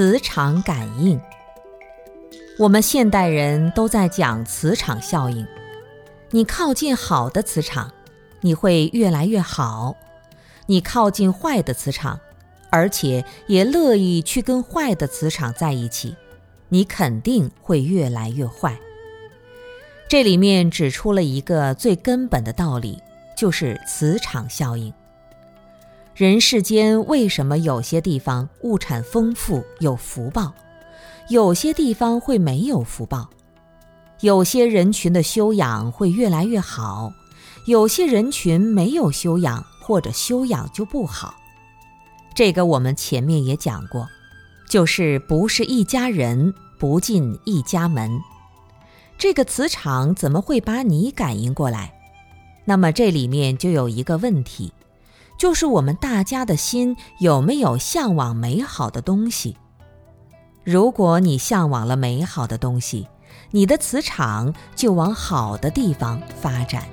磁场感应，我们现代人都在讲磁场效应。你靠近好的磁场，你会越来越好；你靠近坏的磁场，而且也乐意去跟坏的磁场在一起，你肯定会越来越坏。这里面指出了一个最根本的道理，就是磁场效应。人世间为什么有些地方物产丰富有福报，有些地方会没有福报？有些人群的修养会越来越好，有些人群没有修养或者修养就不好。这个我们前面也讲过，就是不是一家人不进一家门。这个磁场怎么会把你感应过来？那么这里面就有一个问题。就是我们大家的心有没有向往美好的东西？如果你向往了美好的东西，你的磁场就往好的地方发展。